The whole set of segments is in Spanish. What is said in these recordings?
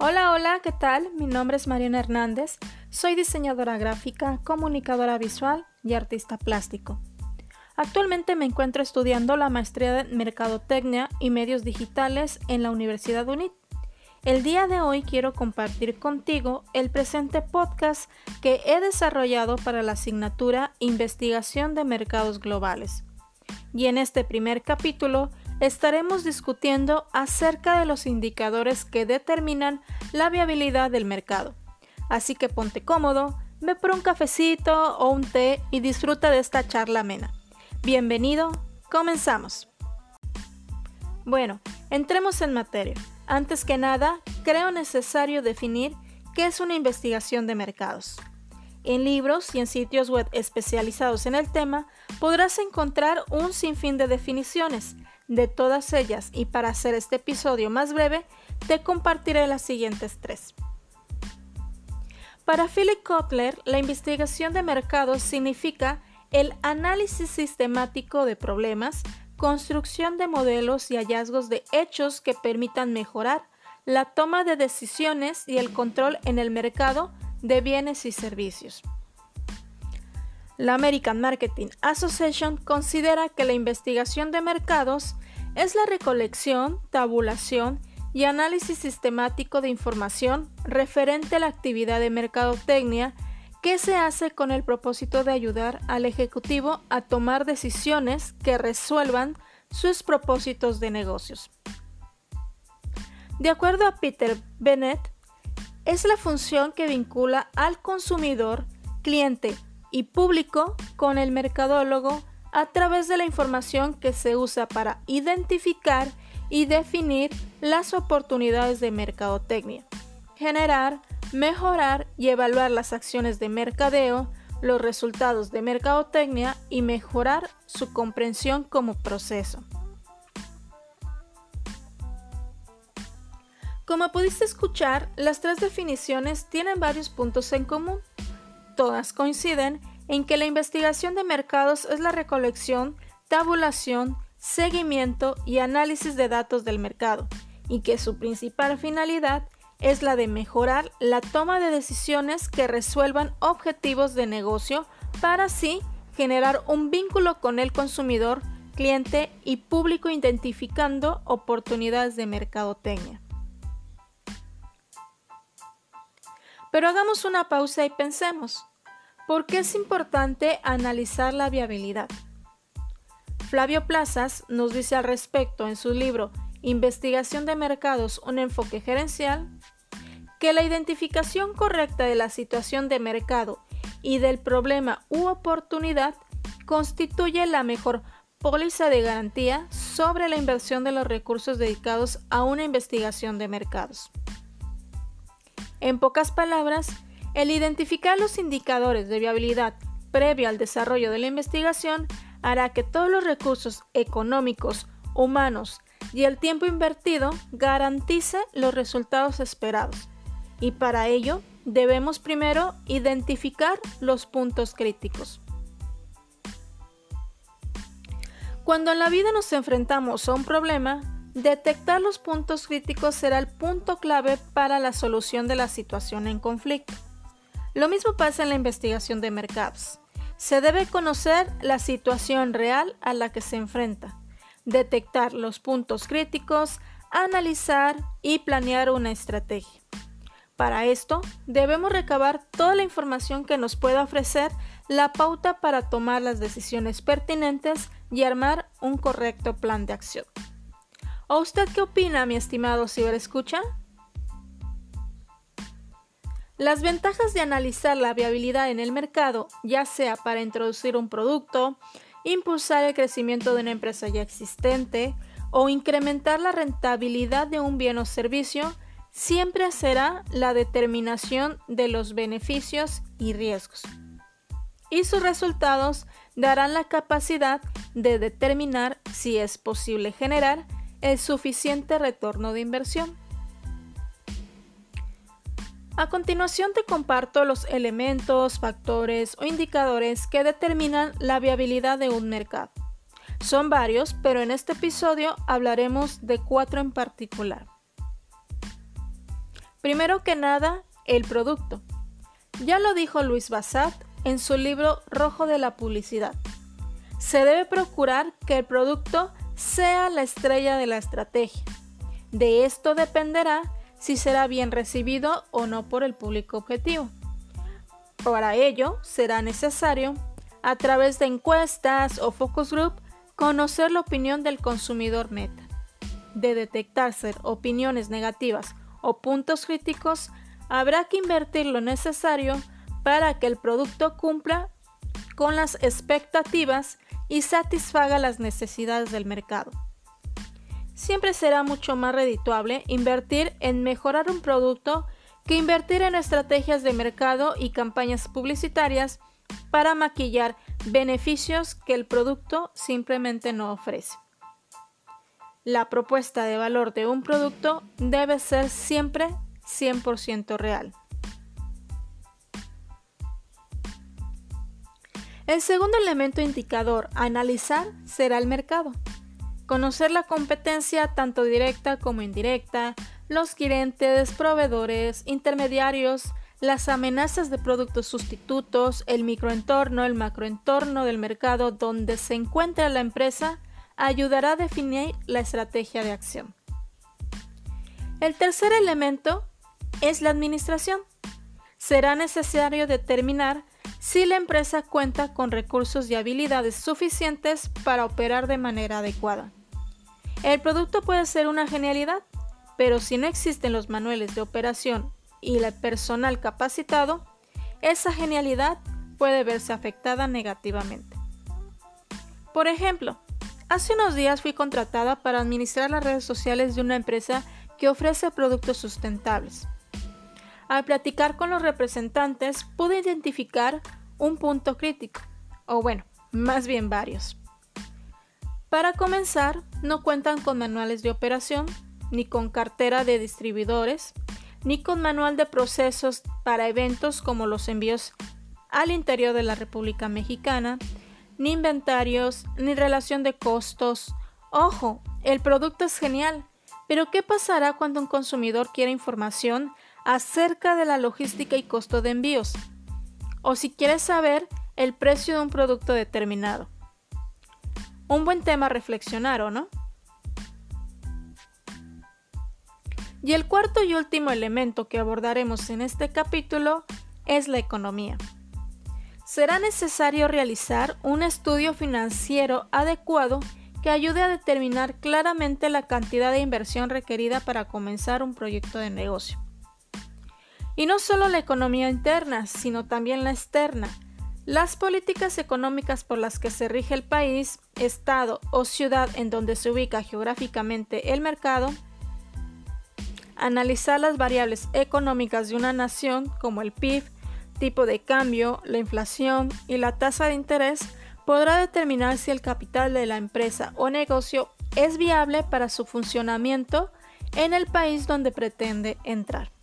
Hola, hola, ¿qué tal? Mi nombre es Mariana Hernández, soy diseñadora gráfica, comunicadora visual y artista plástico. Actualmente me encuentro estudiando la maestría de Mercadotecnia y Medios Digitales en la Universidad UNIT. El día de hoy quiero compartir contigo el presente podcast que he desarrollado para la asignatura Investigación de Mercados Globales. Y en este primer capítulo estaremos discutiendo acerca de los indicadores que determinan la viabilidad del mercado. Así que ponte cómodo, ve por un cafecito o un té y disfruta de esta charla amena. Bienvenido, comenzamos. Bueno, entremos en materia. Antes que nada, creo necesario definir qué es una investigación de mercados. En libros y en sitios web especializados en el tema podrás encontrar un sinfín de definiciones, de todas ellas y para hacer este episodio más breve, te compartiré las siguientes tres. Para Philip Kotler, la investigación de mercados significa el análisis sistemático de problemas, construcción de modelos y hallazgos de hechos que permitan mejorar la toma de decisiones y el control en el mercado de bienes y servicios. La American Marketing Association considera que la investigación de mercados es la recolección, tabulación y análisis sistemático de información referente a la actividad de mercadotecnia que se hace con el propósito de ayudar al Ejecutivo a tomar decisiones que resuelvan sus propósitos de negocios. De acuerdo a Peter Bennett, es la función que vincula al consumidor, cliente y público con el mercadólogo a través de la información que se usa para identificar y definir las oportunidades de mercadotecnia, generar, mejorar y evaluar las acciones de mercadeo, los resultados de mercadotecnia y mejorar su comprensión como proceso. Como pudiste escuchar, las tres definiciones tienen varios puntos en común. Todas coinciden en que la investigación de mercados es la recolección, tabulación, seguimiento y análisis de datos del mercado, y que su principal finalidad es la de mejorar la toma de decisiones que resuelvan objetivos de negocio para así generar un vínculo con el consumidor, cliente y público identificando oportunidades de mercadotecnia. Pero hagamos una pausa y pensemos, ¿por qué es importante analizar la viabilidad? Flavio Plazas nos dice al respecto en su libro Investigación de Mercados, un enfoque gerencial, que la identificación correcta de la situación de mercado y del problema u oportunidad constituye la mejor póliza de garantía sobre la inversión de los recursos dedicados a una investigación de mercados. En pocas palabras, el identificar los indicadores de viabilidad previo al desarrollo de la investigación hará que todos los recursos económicos, humanos y el tiempo invertido garantice los resultados esperados. Y para ello debemos primero identificar los puntos críticos. Cuando en la vida nos enfrentamos a un problema, Detectar los puntos críticos será el punto clave para la solución de la situación en conflicto. Lo mismo pasa en la investigación de mercados. Se debe conocer la situación real a la que se enfrenta, detectar los puntos críticos, analizar y planear una estrategia. Para esto, debemos recabar toda la información que nos pueda ofrecer la pauta para tomar las decisiones pertinentes y armar un correcto plan de acción. ¿O usted qué opina, mi estimado ciberescucha? Las ventajas de analizar la viabilidad en el mercado, ya sea para introducir un producto, impulsar el crecimiento de una empresa ya existente o incrementar la rentabilidad de un bien o servicio, siempre será la determinación de los beneficios y riesgos. Y sus resultados darán la capacidad de determinar si es posible generar el suficiente retorno de inversión. A continuación te comparto los elementos, factores o indicadores que determinan la viabilidad de un mercado. Son varios, pero en este episodio hablaremos de cuatro en particular. Primero que nada, el producto. Ya lo dijo Luis Bassat en su libro Rojo de la Publicidad. Se debe procurar que el producto sea la estrella de la estrategia. De esto dependerá si será bien recibido o no por el público objetivo. Para ello, será necesario, a través de encuestas o focus group, conocer la opinión del consumidor meta. De detectarse opiniones negativas o puntos críticos, habrá que invertir lo necesario para que el producto cumpla con las expectativas y satisfaga las necesidades del mercado. Siempre será mucho más redituable invertir en mejorar un producto que invertir en estrategias de mercado y campañas publicitarias para maquillar beneficios que el producto simplemente no ofrece. La propuesta de valor de un producto debe ser siempre 100% real. El segundo elemento indicador a analizar será el mercado. Conocer la competencia tanto directa como indirecta, los clientes, proveedores, intermediarios, las amenazas de productos sustitutos, el microentorno, el macroentorno del mercado donde se encuentra la empresa, ayudará a definir la estrategia de acción. El tercer elemento es la administración. Será necesario determinar si la empresa cuenta con recursos y habilidades suficientes para operar de manera adecuada. El producto puede ser una genialidad, pero si no existen los manuales de operación y el personal capacitado, esa genialidad puede verse afectada negativamente. Por ejemplo, hace unos días fui contratada para administrar las redes sociales de una empresa que ofrece productos sustentables. Al platicar con los representantes pude identificar un punto crítico, o bueno, más bien varios. Para comenzar, no cuentan con manuales de operación, ni con cartera de distribuidores, ni con manual de procesos para eventos como los envíos al interior de la República Mexicana, ni inventarios, ni relación de costos. Ojo, el producto es genial, pero ¿qué pasará cuando un consumidor quiere información acerca de la logística y costo de envíos? O si quiere saber el precio de un producto determinado. Un buen tema a reflexionar, ¿o no? Y el cuarto y último elemento que abordaremos en este capítulo es la economía. Será necesario realizar un estudio financiero adecuado que ayude a determinar claramente la cantidad de inversión requerida para comenzar un proyecto de negocio. Y no solo la economía interna, sino también la externa. Las políticas económicas por las que se rige el país, estado o ciudad en donde se ubica geográficamente el mercado, analizar las variables económicas de una nación como el PIB, tipo de cambio, la inflación y la tasa de interés podrá determinar si el capital de la empresa o negocio es viable para su funcionamiento en el país donde pretende entrar.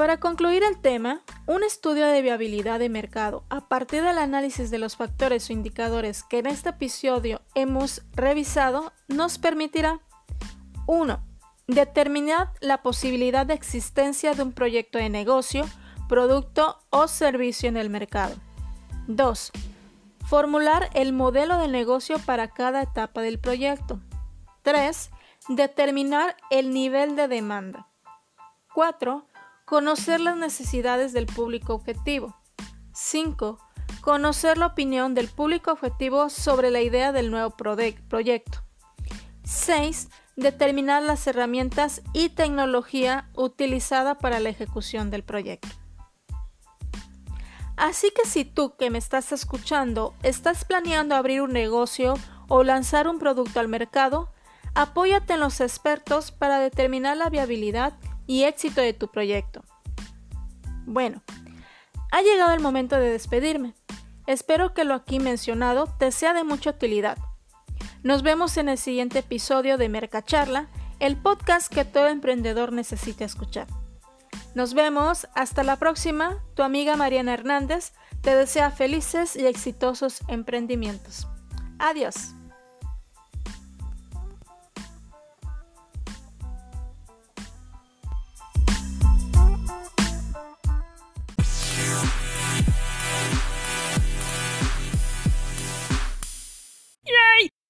Para concluir el tema, un estudio de viabilidad de mercado a partir del análisis de los factores o indicadores que en este episodio hemos revisado nos permitirá 1. Determinar la posibilidad de existencia de un proyecto de negocio, producto o servicio en el mercado. 2. Formular el modelo de negocio para cada etapa del proyecto. 3. Determinar el nivel de demanda. 4 Conocer las necesidades del público objetivo. 5. Conocer la opinión del público objetivo sobre la idea del nuevo proyecto. 6. Determinar las herramientas y tecnología utilizada para la ejecución del proyecto. Así que si tú que me estás escuchando estás planeando abrir un negocio o lanzar un producto al mercado, apóyate en los expertos para determinar la viabilidad y éxito de tu proyecto. Bueno, ha llegado el momento de despedirme. Espero que lo aquí mencionado te sea de mucha utilidad. Nos vemos en el siguiente episodio de Mercacharla, el podcast que todo emprendedor necesita escuchar. Nos vemos, hasta la próxima. Tu amiga Mariana Hernández te desea felices y exitosos emprendimientos. Adiós.